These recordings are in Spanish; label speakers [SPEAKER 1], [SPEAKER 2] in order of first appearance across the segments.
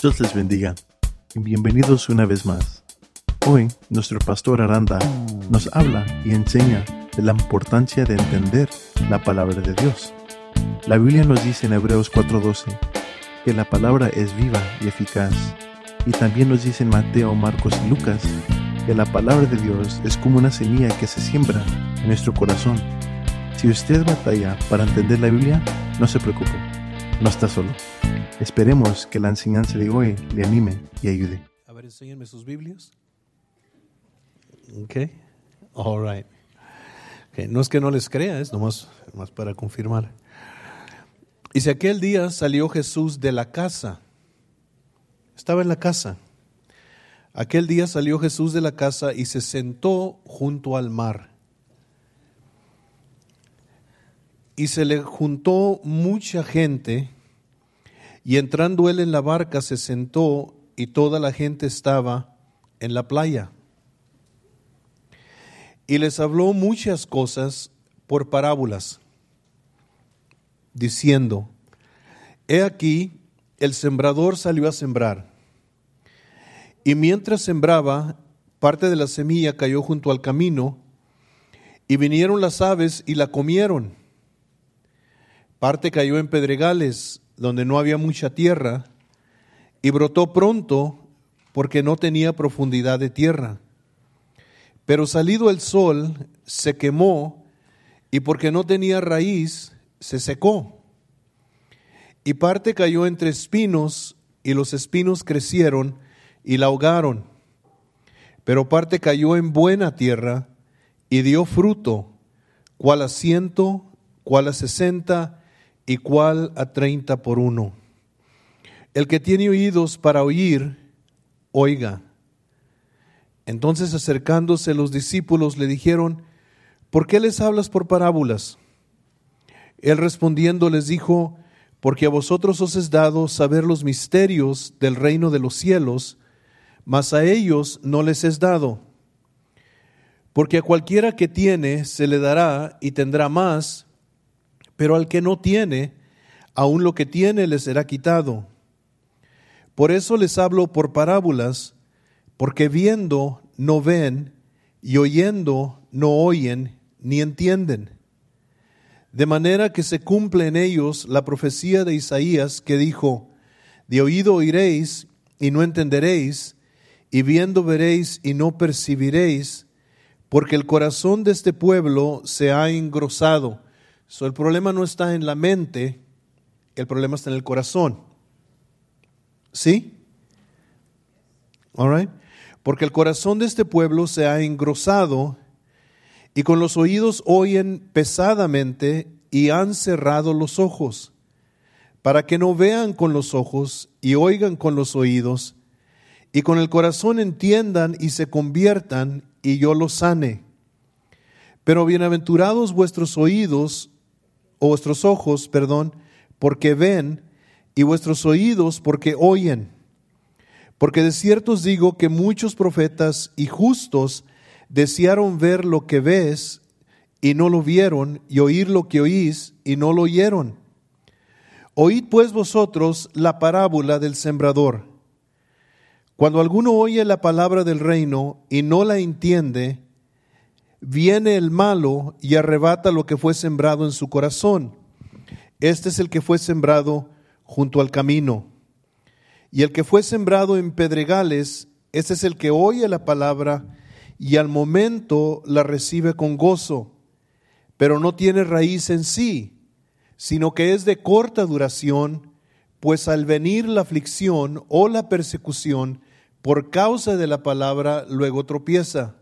[SPEAKER 1] Dios les bendiga y bienvenidos una vez más. Hoy nuestro pastor Aranda nos habla y enseña de la importancia de entender la palabra de Dios. La Biblia nos dice en Hebreos 4:12 que la palabra es viva y eficaz. Y también nos dice en Mateo, Marcos y Lucas que la palabra de Dios es como una semilla que se siembra en nuestro corazón. Si usted batalla para entender la Biblia, no se preocupe, no está solo. Esperemos que la enseñanza de hoy le anime y ayude.
[SPEAKER 2] A ver, enséñenme sus Biblias. Ok, all right. Okay. No es que no les crea, es nomás, para confirmar. Y si aquel día salió Jesús de la casa, estaba en la casa. Aquel día salió Jesús de la casa y se sentó junto al mar. Y se le juntó mucha gente y entrando él en la barca se sentó y toda la gente estaba en la playa. Y les habló muchas cosas por parábolas, diciendo, He aquí, el sembrador salió a sembrar. Y mientras sembraba, parte de la semilla cayó junto al camino, y vinieron las aves y la comieron. Parte cayó en pedregales, donde no había mucha tierra, y brotó pronto porque no tenía profundidad de tierra. Pero salido el sol, se quemó, y porque no tenía raíz, se secó. Y parte cayó entre espinos, y los espinos crecieron y la ahogaron. Pero parte cayó en buena tierra, y dio fruto, cual a ciento, cual a sesenta, y cuál a treinta por uno. El que tiene oídos para oír, oiga. Entonces acercándose los discípulos le dijeron, ¿por qué les hablas por parábolas? Él respondiendo les dijo, porque a vosotros os es dado saber los misterios del reino de los cielos, mas a ellos no les es dado. Porque a cualquiera que tiene se le dará y tendrá más, pero al que no tiene, aun lo que tiene le será quitado. Por eso les hablo por parábolas, porque viendo no ven y oyendo no oyen ni entienden. De manera que se cumple en ellos la profecía de Isaías que dijo, de oído oiréis y no entenderéis, y viendo veréis y no percibiréis, porque el corazón de este pueblo se ha engrosado So, el problema no está en la mente, el problema está en el corazón. ¿Sí? All right? Porque el corazón de este pueblo se ha engrosado y con los oídos oyen pesadamente y han cerrado los ojos, para que no vean con los ojos y oigan con los oídos, y con el corazón entiendan y se conviertan y yo los sane. Pero bienaventurados vuestros oídos o vuestros ojos, perdón, porque ven, y vuestros oídos porque oyen. Porque de cierto os digo que muchos profetas y justos desearon ver lo que ves y no lo vieron, y oír lo que oís y no lo oyeron. Oíd pues vosotros la parábola del sembrador. Cuando alguno oye la palabra del reino y no la entiende, viene el malo y arrebata lo que fue sembrado en su corazón. Este es el que fue sembrado junto al camino. Y el que fue sembrado en pedregales, este es el que oye la palabra y al momento la recibe con gozo, pero no tiene raíz en sí, sino que es de corta duración, pues al venir la aflicción o la persecución por causa de la palabra, luego tropieza.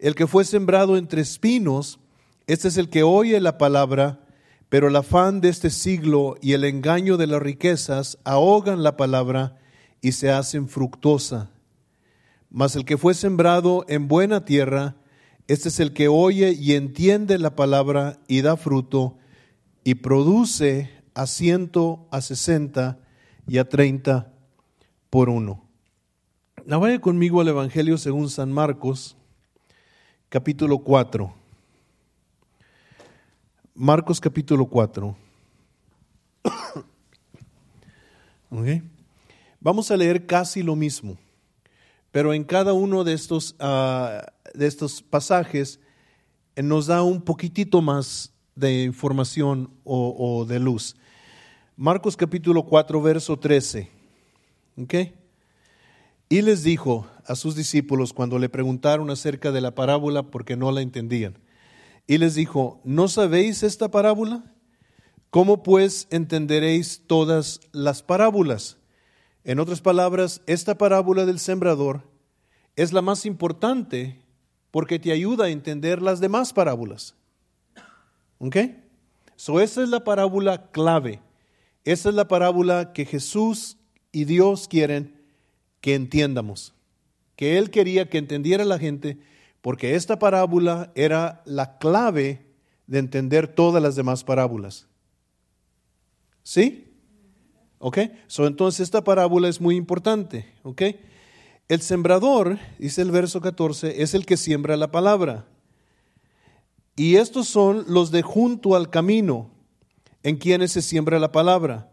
[SPEAKER 2] El que fue sembrado entre espinos, este es el que oye la palabra, pero el afán de este siglo y el engaño de las riquezas ahogan la palabra y se hacen fructosa. Mas el que fue sembrado en buena tierra, este es el que oye y entiende la palabra y da fruto y produce a ciento, a sesenta y a treinta por uno. Ahora vaya conmigo al Evangelio según San Marcos, capítulo 4. Marcos capítulo 4. Vamos a leer casi lo mismo, pero en cada uno de estos, ah, de estos pasajes eh, nos da un poquitito más de información o, de luz. Marcos capítulo 4, verso 13. ¿Ok? Y les dijo a sus discípulos cuando le preguntaron acerca de la parábola porque no la entendían. Y les dijo, ¿no sabéis esta parábola? ¿Cómo pues entenderéis todas las parábolas? En otras palabras, esta parábola del sembrador es la más importante porque te ayuda a entender las demás parábolas. ¿Ok? So, esa es la parábola clave. Esa es la parábola que Jesús y Dios quieren que entiendamos, que Él quería que entendiera la gente, porque esta parábola era la clave de entender todas las demás parábolas. ¿Sí? ¿Ok? So, entonces esta parábola es muy importante. ¿Ok? El sembrador, dice el verso 14, es el que siembra la palabra. Y estos son los de junto al camino, en quienes se siembra la palabra.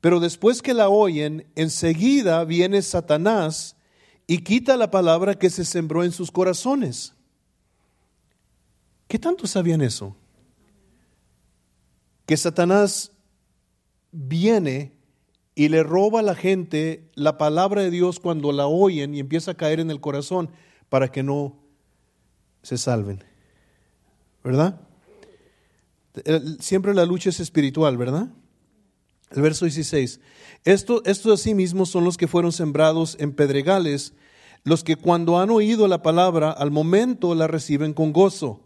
[SPEAKER 2] Pero después que la oyen, enseguida viene Satanás y quita la palabra que se sembró en sus corazones. ¿Qué tanto sabían eso? Que Satanás viene y le roba a la gente la palabra de Dios cuando la oyen y empieza a caer en el corazón para que no se salven. ¿Verdad? Siempre la lucha es espiritual, ¿verdad? El verso 16. Estos, estos asimismo son los que fueron sembrados en pedregales, los que cuando han oído la palabra, al momento la reciben con gozo,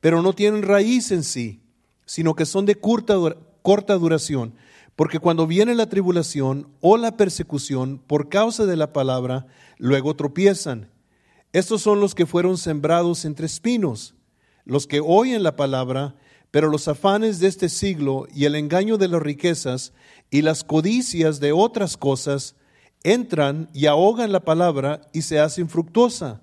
[SPEAKER 2] pero no tienen raíz en sí, sino que son de corta duración, porque cuando viene la tribulación o la persecución por causa de la palabra, luego tropiezan. Estos son los que fueron sembrados entre espinos, los que oyen la palabra, pero los afanes de este siglo y el engaño de las riquezas y las codicias de otras cosas entran y ahogan la palabra y se hacen fructuosa.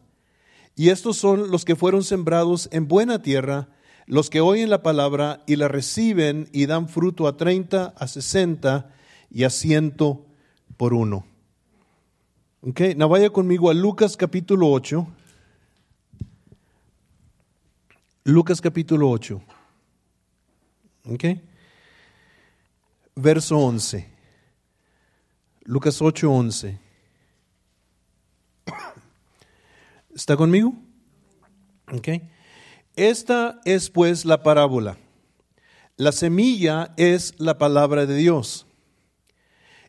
[SPEAKER 2] Y estos son los que fueron sembrados en buena tierra, los que oyen la palabra y la reciben y dan fruto a treinta, a sesenta y a ciento por uno. Ok, no vaya conmigo a Lucas capítulo 8. Lucas capítulo 8. ¿Ok? Verso 11. Lucas 8, 11. ¿Está conmigo? ¿Ok? Esta es pues la parábola. La semilla es la palabra de Dios.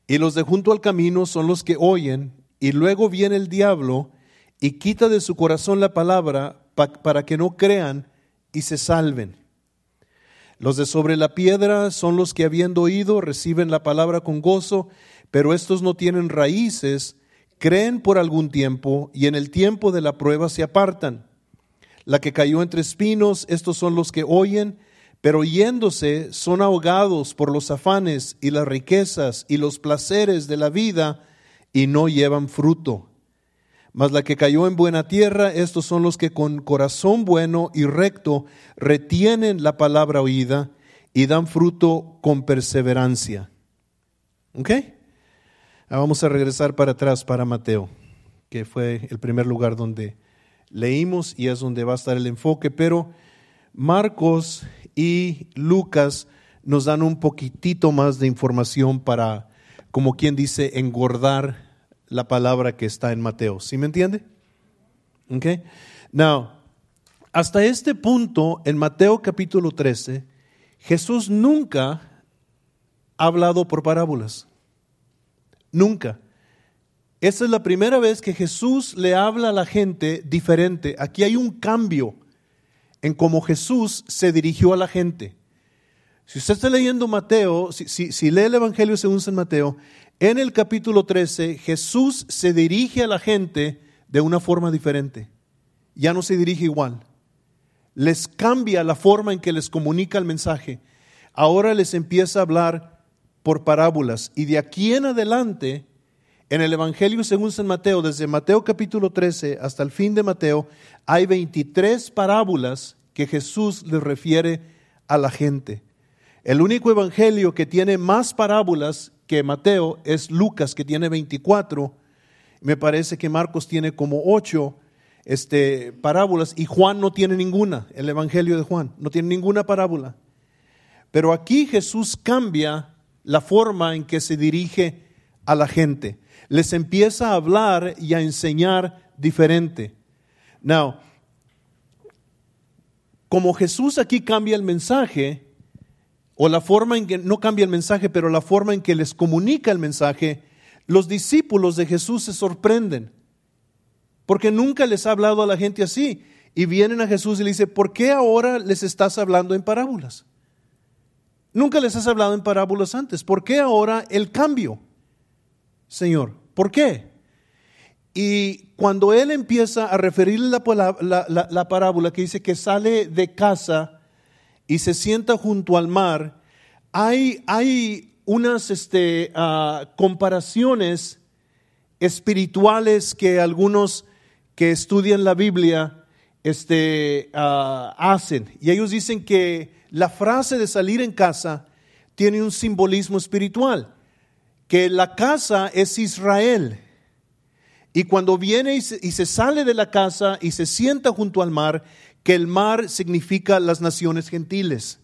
[SPEAKER 2] Y los de junto al camino son los que oyen, y luego viene el diablo y quita de su corazón la palabra para que no crean y se salven. Los de sobre la piedra son los que habiendo oído reciben la palabra con gozo, pero estos no tienen raíces, creen por algún tiempo y en el tiempo de la prueba se apartan. La que cayó entre espinos, estos son los que oyen, pero yéndose son ahogados por los afanes y las riquezas y los placeres de la vida y no llevan fruto. Mas la que cayó en buena tierra, estos son los que con corazón bueno y recto retienen la palabra oída y dan fruto con perseverancia. ¿Ok? Ah, vamos a regresar para atrás para Mateo, que fue el primer lugar donde leímos y es donde va a estar el enfoque, pero Marcos y Lucas nos dan un poquitito más de información para, como quien dice, engordar la palabra que está en Mateo. ¿Sí me entiende? Ok. Now, hasta este punto, en Mateo capítulo 13, Jesús nunca ha hablado por parábolas. Nunca. Esa es la primera vez que Jesús le habla a la gente diferente. Aquí hay un cambio en cómo Jesús se dirigió a la gente. Si usted está leyendo Mateo, si, si lee el Evangelio según San Mateo, en el capítulo 13, Jesús se dirige a la gente de una forma diferente. Ya no se dirige igual. Les cambia la forma en que les comunica el mensaje. Ahora les empieza a hablar por parábolas. Y de aquí en adelante, en el Evangelio según San Mateo, desde Mateo capítulo 13 hasta el fin de Mateo, hay 23 parábolas que Jesús les refiere a la gente. El único evangelio que tiene más parábolas que Mateo, es Lucas que tiene 24, me parece que Marcos tiene como 8 este, parábolas y Juan no tiene ninguna, el Evangelio de Juan, no tiene ninguna parábola. Pero aquí Jesús cambia la forma en que se dirige a la gente. Les empieza a hablar y a enseñar diferente. Now, como Jesús aquí cambia el mensaje, o la forma en que, no cambia el mensaje, pero la forma en que les comunica el mensaje, los discípulos de Jesús se sorprenden, porque nunca les ha hablado a la gente así. Y vienen a Jesús y le dicen, ¿por qué ahora les estás hablando en parábolas? Nunca les has hablado en parábolas antes. ¿Por qué ahora el cambio? Señor, ¿por qué? Y cuando él empieza a referirle la, parábola que dice que sale de casa y se sienta junto al mar, hay, hay unas este, ah, comparaciones espirituales que algunos que estudian la Biblia este, ah, hacen. Y ellos dicen que la frase de salir en casa tiene un simbolismo espiritual, que la casa es Israel. Y cuando viene y se, sale de la casa y se sienta junto al mar, que el mar significa las naciones gentiles.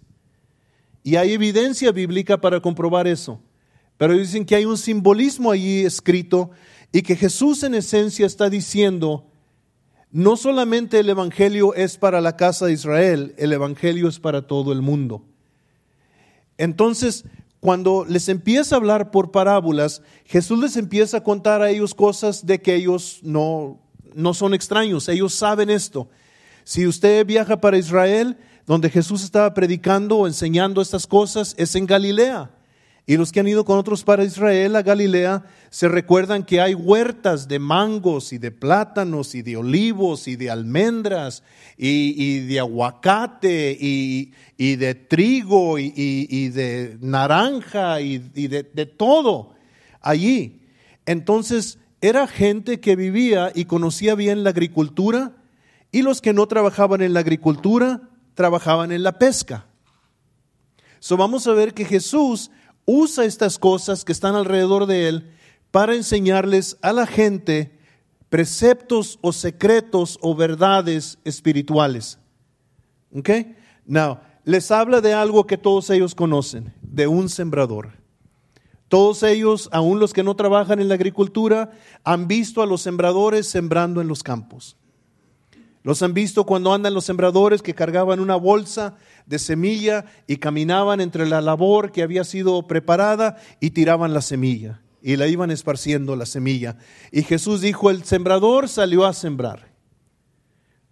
[SPEAKER 2] Y hay evidencia bíblica para comprobar eso. Pero dicen que hay un simbolismo allí escrito y que Jesús en esencia está diciendo, no solamente el Evangelio es para la casa de Israel, el Evangelio es para todo el mundo. Entonces, cuando les empieza a hablar por parábolas, Jesús les empieza a contar a ellos cosas de que ellos no, no son extraños, ellos saben esto. Si usted viaja para Israel, donde Jesús estaba predicando o enseñando estas cosas, es en Galilea. Y los que han ido con otros para Israel a Galilea se recuerdan que hay huertas de mangos y de plátanos y de olivos y de almendras y, de aguacate y, de trigo y, de naranja y, de, todo allí. Entonces era gente que vivía y conocía bien la agricultura y los que no trabajaban en la agricultura trabajaban en la pesca. So vamos a ver que Jesús usa estas cosas que están alrededor de él para enseñarles a la gente preceptos o secretos o verdades espirituales. ¿Ok? Now, les habla de algo que todos ellos conocen, de un sembrador. Todos ellos, aun los que no trabajan en la agricultura, han visto a los sembradores sembrando en los campos. Los han visto cuando andan los sembradores que cargaban una bolsa de semilla y caminaban entre la labor que había sido preparada y tiraban la semilla y la iban esparciendo la semilla. Y Jesús dijo, el sembrador salió a sembrar.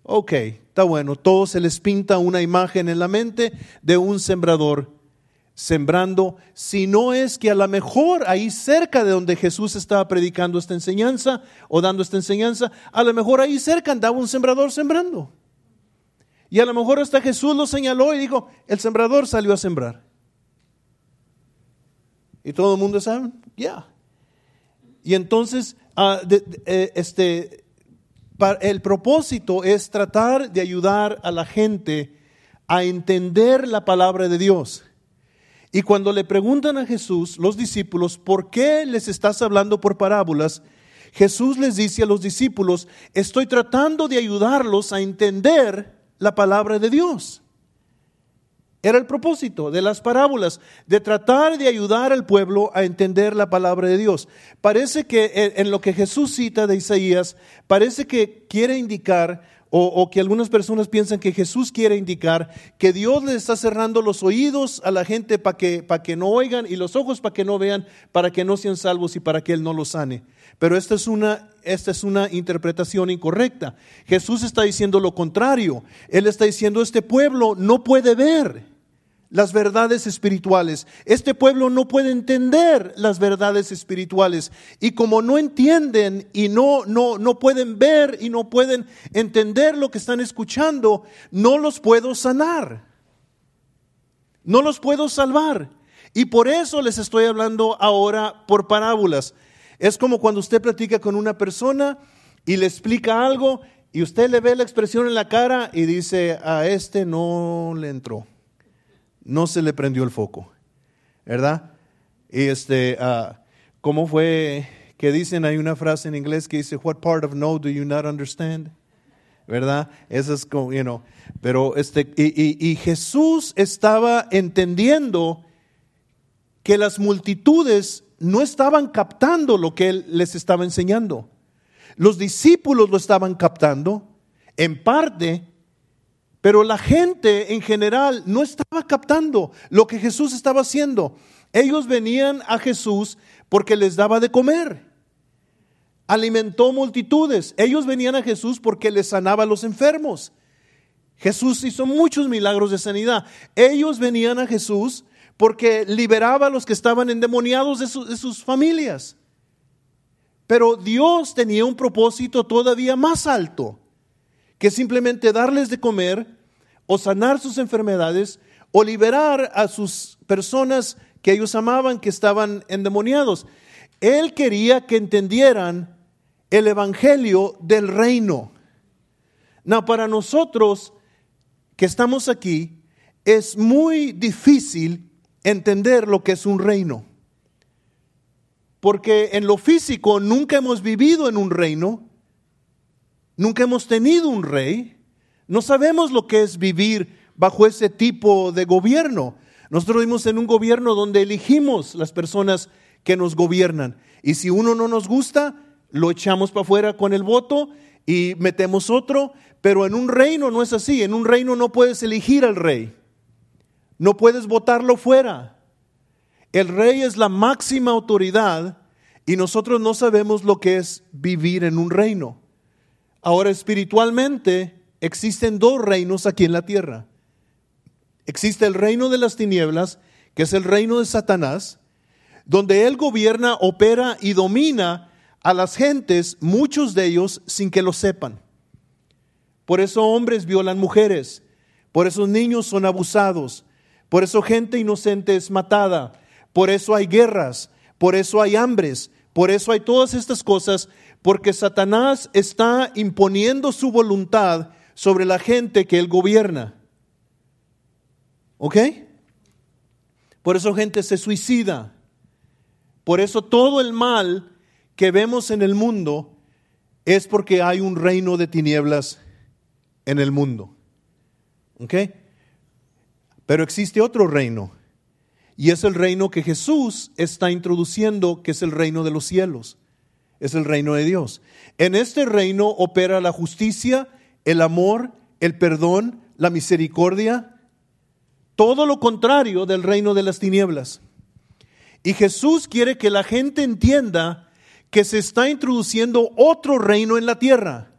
[SPEAKER 2] Ok, está bueno, todos se les pinta una imagen en la mente de un sembrador sembrando, si no es que a lo mejor ahí cerca de donde Jesús estaba predicando esta enseñanza o dando esta enseñanza, a lo mejor ahí cerca andaba un sembrador sembrando. Y a lo mejor hasta Jesús lo señaló y dijo, el sembrador salió a sembrar. Y todo el mundo sabe, ya. Y entonces, ah, eh, este, el propósito es tratar de ayudar a la gente a entender la palabra de Dios. Y cuando le preguntan a Jesús, los discípulos, ¿por qué les estás hablando por parábolas? Jesús les dice a los discípulos, estoy tratando de ayudarlos a entender la palabra de Dios. Era el propósito de las parábolas, de tratar de ayudar al pueblo a entender la palabra de Dios. Parece que en lo que Jesús cita de Isaías, parece que quiere indicar o, que algunas personas piensan que Jesús quiere indicar que Dios le está cerrando los oídos a la gente para que, para que no oigan y los ojos para que no vean, para que no sean salvos y para que Él no los sane. Pero esta es una, esta es una interpretación incorrecta. Jesús está diciendo lo contrario. Él está diciendo, este pueblo no puede ver las verdades espirituales. Este pueblo no puede entender las verdades espirituales y como no entienden y no no no pueden ver y no pueden entender lo que están escuchando, no los puedo sanar. No los puedo salvar. Y por eso les estoy hablando ahora por parábolas. Es como cuando usted platica con una persona y le explica algo y usted le ve la expresión en la cara y dice, a este no le entró no se le prendió el foco, ¿verdad? Y este, ah, ¿cómo fue que dicen? Hay una frase en inglés que dice, What part of no do you not understand? ¿Verdad? Eso es como, you pero este, y, y Jesús estaba entendiendo que las multitudes no estaban captando lo que él les estaba enseñando. Los discípulos lo estaban captando, en parte, pero la gente en general no estaba captando lo que Jesús estaba haciendo. Ellos venían a Jesús porque les daba de comer. Alimentó multitudes. Ellos venían a Jesús porque les sanaba a los enfermos. Jesús hizo muchos milagros de sanidad. Ellos venían a Jesús porque liberaba a los que estaban endemoniados de, de sus familias. Pero Dios tenía un propósito todavía más alto que simplemente darles de comer o sanar sus enfermedades o liberar a sus personas que ellos amaban que estaban endemoniados. Él quería que entendieran el evangelio del reino. No, para nosotros que estamos aquí es muy difícil entender lo que es un reino. Porque en lo físico nunca hemos vivido en un reino, nunca hemos tenido un rey, no sabemos lo que es vivir bajo ese tipo de gobierno. Nosotros vivimos en un gobierno donde elegimos las personas que nos gobiernan. Y si uno no nos gusta, lo echamos para afuera con el voto y metemos otro. Pero en un reino no es así. En un reino no puedes elegir al rey. No puedes votarlo fuera. El rey es la máxima autoridad y nosotros no sabemos lo que es vivir en un reino. Ahora, espiritualmente, existen dos reinos aquí en la tierra. Existe el reino de las tinieblas, que es el reino de Satanás, donde él gobierna, opera y domina a las gentes, muchos de ellos sin que lo sepan. Por eso hombres violan mujeres, por eso niños son abusados, por eso gente inocente es matada, por eso hay guerras, por eso hay hambres, por eso hay todas estas cosas, porque Satanás está imponiendo su voluntad sobre la gente que él gobierna. ¿Ok? Por eso gente se suicida. Por eso todo el mal que vemos en el mundo es porque hay un reino de tinieblas en el mundo. ¿Ok? Pero existe otro reino. Y es el reino que Jesús está introduciendo, que es el reino de los cielos. Es el reino de Dios. En este reino opera la justicia, el amor, el perdón, la misericordia, todo lo contrario del reino de las tinieblas. Y Jesús quiere que la gente entienda que se está introduciendo otro reino en la tierra,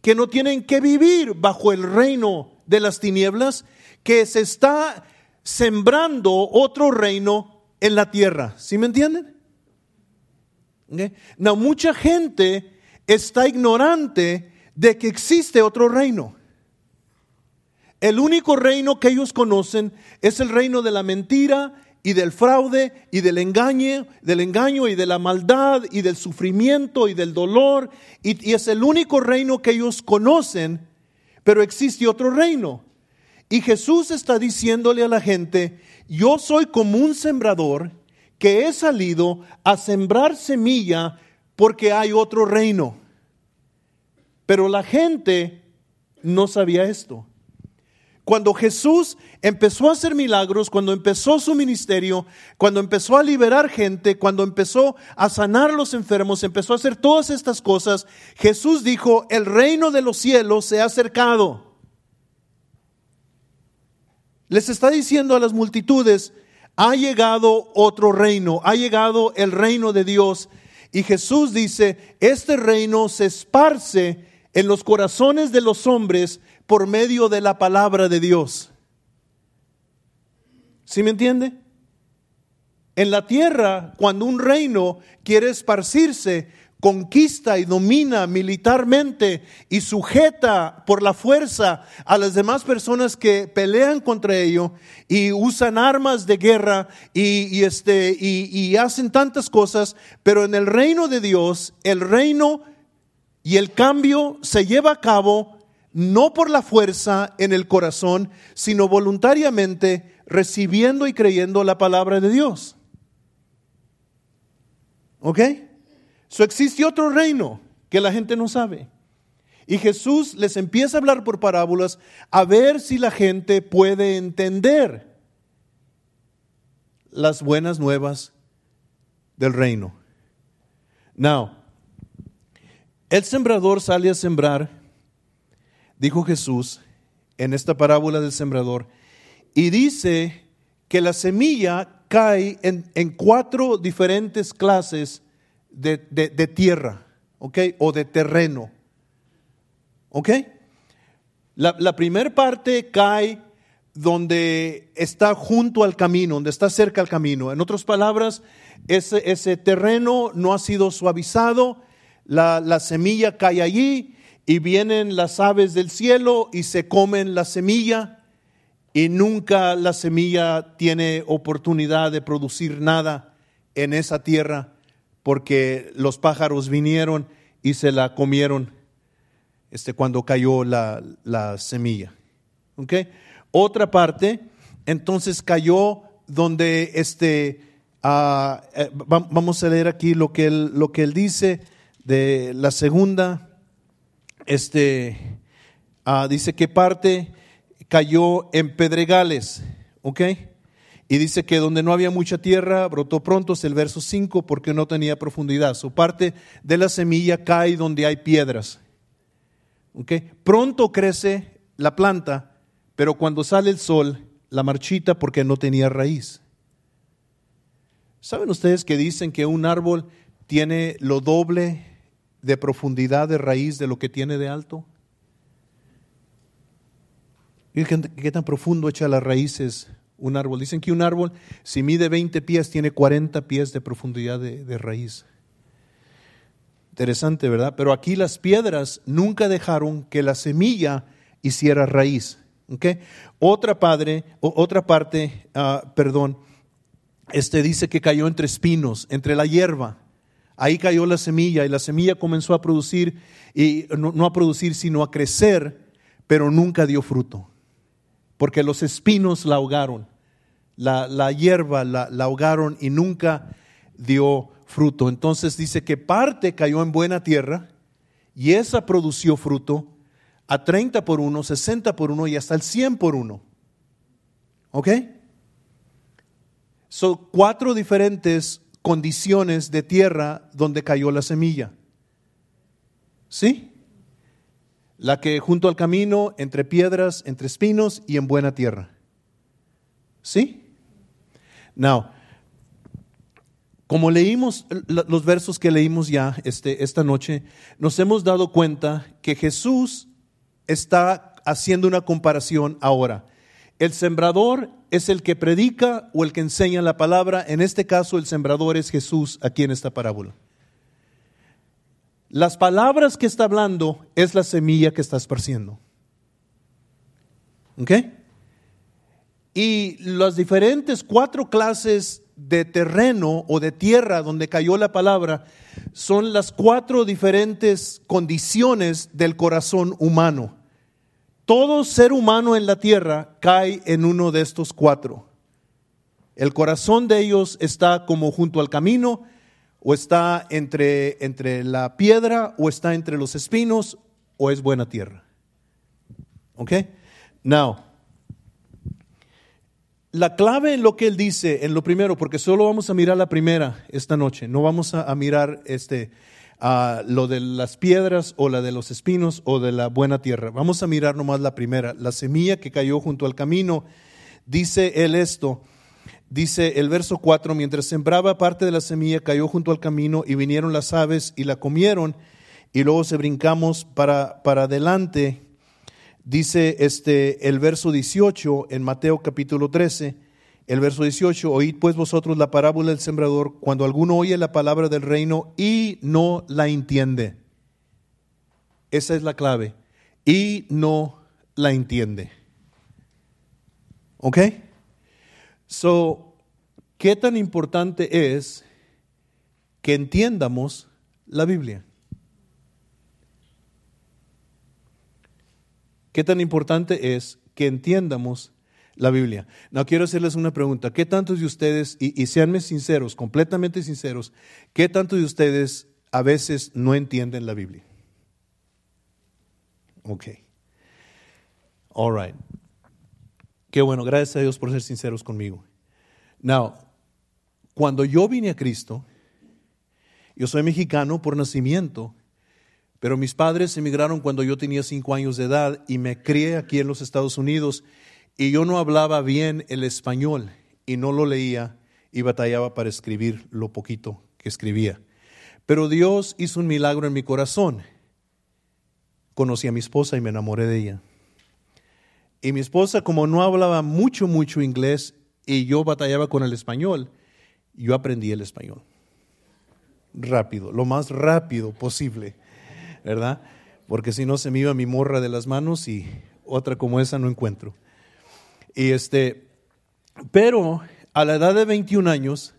[SPEAKER 2] que no tienen que vivir bajo el reino de las tinieblas, que se está sembrando otro reino en la tierra. ¿Sí me entienden? No, mucha gente está ignorante de que existe otro reino. El único reino que ellos conocen es el reino de la mentira y del fraude y del engaño, del engaño y de la maldad y del sufrimiento y del dolor. Y es el único reino que ellos conocen, pero existe otro reino. Y Jesús está diciéndole a la gente, yo soy como un sembrador que he salido a sembrar semilla porque hay otro reino. Pero la gente no sabía esto. Cuando Jesús empezó a hacer milagros, cuando empezó su ministerio, cuando empezó a liberar gente, cuando empezó a sanar a los enfermos, empezó a hacer todas estas cosas, Jesús dijo, el reino de los cielos se ha acercado. Les está diciendo a las multitudes, ha llegado otro reino, ha llegado el reino de Dios. Y Jesús dice, este reino se esparce en los corazones de los hombres por medio de la palabra de Dios. ¿Sí me entiende? En la tierra, cuando un reino quiere esparcirse, conquista y domina militarmente y sujeta por la fuerza a las demás personas que pelean contra ello y usan armas de guerra y, este, y hacen tantas cosas, pero en el reino de Dios, el reino y el cambio se lleva a cabo no por la fuerza en el corazón, sino voluntariamente recibiendo y creyendo la palabra de Dios. ¿Ok? Existe otro reino que la gente no sabe. Y Jesús les empieza a hablar por parábolas a ver si la gente puede entender las buenas nuevas del reino. Now, el sembrador sale a sembrar, dijo Jesús en esta parábola del sembrador, y dice que la semilla cae en, cuatro diferentes clases de, tierra, ¿ok? O de terreno, ¿ok? La, la primera parte cae donde está junto al camino, donde está cerca al camino. En otras palabras, ese, ese terreno no ha sido suavizado, la, la, semilla cae allí y vienen las aves del cielo y se comen la semilla y nunca la semilla tiene oportunidad de producir nada en esa tierra porque los pájaros vinieron y se la comieron este, cuando cayó la, la semilla. ¿Okay? Otra parte, entonces cayó donde este, ah, eh, vamos a leer aquí lo que, él, lo que él dice de la segunda, este, ah, dice que parte cayó en pedregales, ¿ok? Y dice que donde no había mucha tierra, brotó pronto, es el verso 5, porque no tenía profundidad. Su parte de la semilla cae donde hay piedras. ¿ok? Pronto crece la planta, pero cuando sale el sol, la marchita porque no tenía raíz. ¿Saben ustedes que dicen que un árbol tiene lo doble de profundidad de raíz de lo que tiene de alto? ¿Y qué tan profundo echa las raíces un árbol? Dicen que un árbol, si mide 20 pies, tiene 40 pies de profundidad de, raíz. Interesante, ¿verdad? Pero aquí las piedras nunca dejaron que la semilla hiciera raíz. Otra padre, otra parte, ah, perdón, este dice que cayó entre espinos, entre la hierba. Ahí cayó la semilla y la semilla comenzó a producir, y no, a producir, sino a crecer, pero nunca dio fruto, porque los espinos la ahogaron, la, hierba la, la ahogaron y nunca dio fruto. Entonces dice que parte cayó en buena tierra y esa produció fruto a 30 por 1, 60 por 1 y hasta el 100 por 1. ¿Ok? Son cuatro diferentes condiciones de tierra donde cayó la semilla. ¿Sí? La que junto al camino, entre piedras, entre espinos y en buena tierra. ¿Sí? Now, como leímos los versos que leímos ya este, esta noche, nos hemos dado cuenta que Jesús está haciendo una comparación ahora. El sembrador es el que predica o el que enseña la palabra. En este caso, el sembrador es Jesús aquí en esta parábola. Las palabras que está hablando es la semilla que está esparciendo. ¿Ok? Y las diferentes cuatro clases de terreno o de tierra donde cayó la palabra son las cuatro diferentes condiciones del corazón humano. Todo ser humano en la tierra cae en uno de estos cuatro. El corazón de ellos está como junto al camino, o está entre, entre la piedra, o está entre los espinos, o es buena tierra. ¿Ok? Now, la clave en lo que él dice, en lo primero, porque solo vamos a mirar la primera esta noche, no vamos a, mirar este, lo de las piedras o la de los espinos o de la buena tierra. Vamos a mirar nomás la primera, la semilla que cayó junto al camino. Dice él esto, dice el verso 4, mientras sembraba parte de la semilla cayó junto al camino y vinieron las aves y la comieron y luego se brincamos para, para adelante Dice este, el verso 18 en Mateo capítulo 13, el verso 18, oíd pues vosotros la parábola del sembrador cuando alguno oye la palabra del reino y no la entiende. Esa es la clave. Y no la entiende. ¿Ok? So, ¿qué tan importante es que entiendamos la Biblia? ¿Qué tan importante es que entiendamos La Biblia. No, quiero hacerles una pregunta. ¿Qué tantos de ustedes, y, y seanme sinceros, completamente sinceros, qué tantos de ustedes a veces no entienden la Biblia? Ok. All right. Qué bueno, gracias a Dios por ser sinceros conmigo. Now, cuando yo vine a Cristo, yo soy mexicano por nacimiento, pero mis padres emigraron cuando yo tenía cinco años de edad y me crié aquí en los Estados Unidos y yo no hablaba bien el español y no lo leía y batallaba para escribir lo poquito que escribía. Pero Dios hizo un milagro en mi corazón. Conocí a mi esposa y me enamoré de ella. Y mi esposa, como no hablaba mucho, mucho inglés y yo batallaba con el español, yo aprendí el español. Rápido, lo más rápido posible, ¿verdad? Porque si no se me iba mi morra de las manos y otra como esa no encuentro. Y este, pero a la edad de 21 años,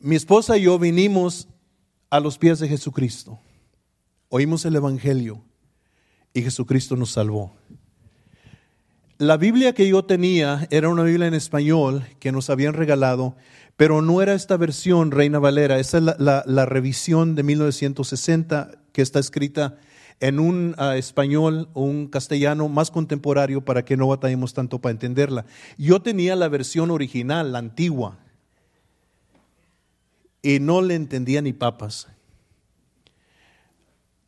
[SPEAKER 2] mi esposa y yo vinimos a los pies de Jesucristo. Oímos el Evangelio y Jesucristo nos salvó. La Biblia que yo tenía era una Biblia en español que nos habían regalado, pero no era esta versión Reina Valera, esa es la, revisión de 1960 que está escrita en un uh, español o un castellano más contemporáneo para que no batallemos tanto para entenderla. Yo tenía la versión original, la antigua, y no le entendía ni papas.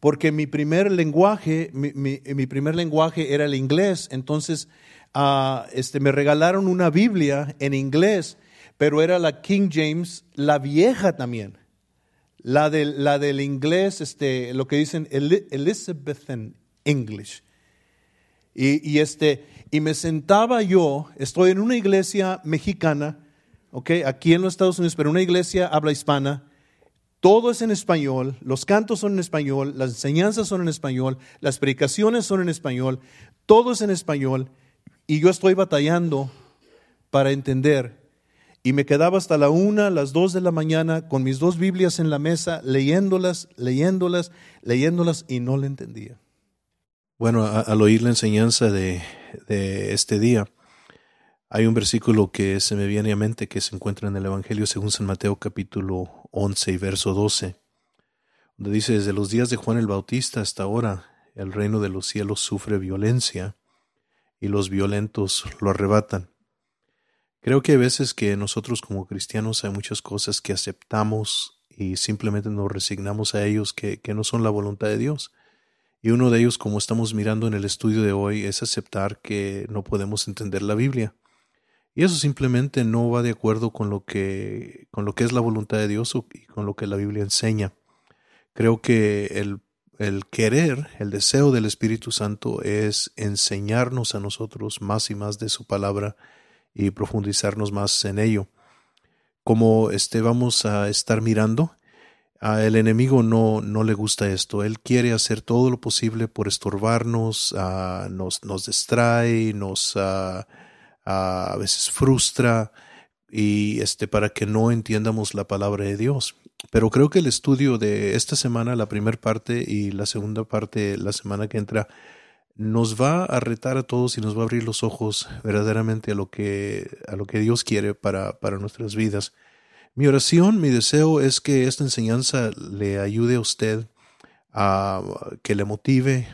[SPEAKER 2] Porque mi primer lenguaje, mi, primer lenguaje era el inglés, entonces uh, este, me regalaron una Biblia en inglés, pero era la King James, la vieja también la del, la del inglés, este, lo que dicen Elizabethan English. Este, y me sentaba yo, estoy en una iglesia mexicana, aquí en los Estados Unidos, pero una iglesia habla hispana, todo es en español, los cantos son en español, las enseñanzas son en español, las predicaciones son en español, todo es en español, y yo estoy batallando para entender y me quedaba hasta la una, las dos de la mañana con mis dos Biblias en la mesa, leyéndolas, leyéndolas, leyéndolas y no le entendía.
[SPEAKER 1] Bueno, al oír la enseñanza de, de, este día, hay un versículo que se me viene a mente que se encuentra en el Evangelio según San Mateo capítulo 11 y verso 12, donde dice, desde los días de Juan el Bautista hasta ahora, el reino de los cielos sufre violencia y los violentos lo arrebatan. Creo que hay veces que nosotros como cristianos hay muchas cosas que aceptamos y simplemente nos resignamos a ellos que, que no son la voluntad de Dios. Y uno de ellos, como estamos mirando en el estudio de hoy, es aceptar que no podemos entender la Biblia. Y eso simplemente no va de acuerdo con lo que, con lo que es la voluntad de Dios y con lo que la Biblia enseña. Creo que el, el querer, el deseo del Espíritu Santo es enseñarnos a nosotros más y más de su palabra y profundizarnos más en ello. Como este vamos a estar mirando, el enemigo no, no le gusta esto. Él quiere hacer todo lo posible por estorbarnos, nos, nos distrae, nos a veces frustra y este para que no entiendamos la palabra de Dios. Pero creo que el estudio de esta semana, la primera parte y la segunda parte la semana que entra, nos va a retar a todos y nos va a abrir los ojos verdaderamente a lo que, a lo que Dios quiere para, para nuestras vidas. Mi oración, mi deseo es que esta enseñanza le ayude a usted a que le motive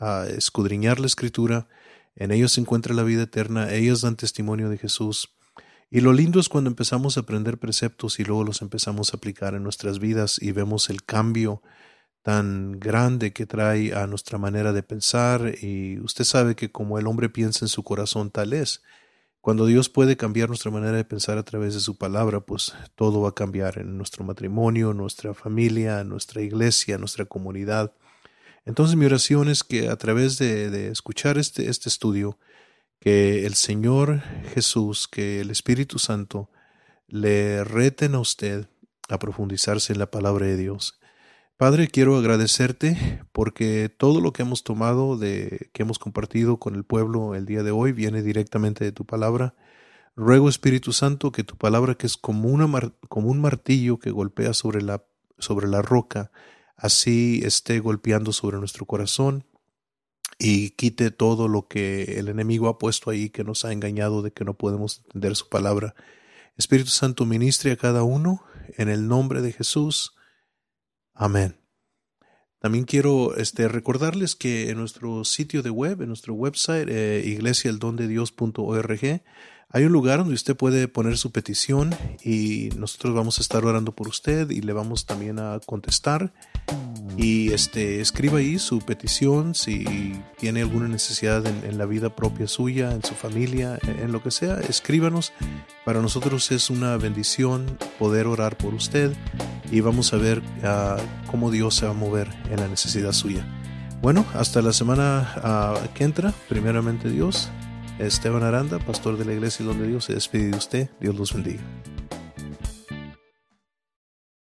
[SPEAKER 1] a escudriñar la escritura. En ellos se encuentra la vida eterna, ellos dan testimonio de Jesús. Y lo lindo es cuando empezamos a aprender preceptos y luego los empezamos a aplicar en nuestras vidas y vemos el cambio tan grande que trae a nuestra manera de pensar y usted sabe que como el hombre piensa en su corazón tal es. Cuando Dios puede cambiar nuestra manera de pensar a través de su palabra, pues todo va a cambiar en nuestro matrimonio, nuestra familia, nuestra iglesia, nuestra comunidad. Entonces mi oración es que a través de, escuchar este, este estudio, que el Señor Jesús, que el Espíritu Santo le reten a usted a profundizarse en la palabra de Dios Padre, quiero agradecerte porque todo lo que hemos tomado, de, que hemos compartido con el pueblo el día de hoy, viene directamente de tu palabra. Ruego, Espíritu Santo, que tu palabra, que es como, una, como un martillo que golpea sobre la, sobre la roca, así esté golpeando sobre nuestro corazón
[SPEAKER 2] y quite todo lo que el enemigo ha puesto ahí que nos ha engañado de que no podemos entender su palabra. Espíritu Santo ministre a cada uno en el nombre de Jesús. Amén. También quiero este, recordarles que en nuestro sitio de web, en nuestro website, eh, hay un lugar donde usted puede poner su petición y nosotros vamos a estar orando por usted y le vamos también a contestar. Y este, escriba ahí su petición si tiene alguna necesidad en, la vida propia suya, en su familia, en, lo que sea, escríbanos. Para nosotros es una bendición poder orar por usted y vamos a ver ah, cómo Dios se va a mover en la necesidad suya. Bueno, hasta la semana ah, que entra, primeramente Dios. Esteban Aranda, pastor de la iglesia donde Dios se despide de usted. Dios los bendiga.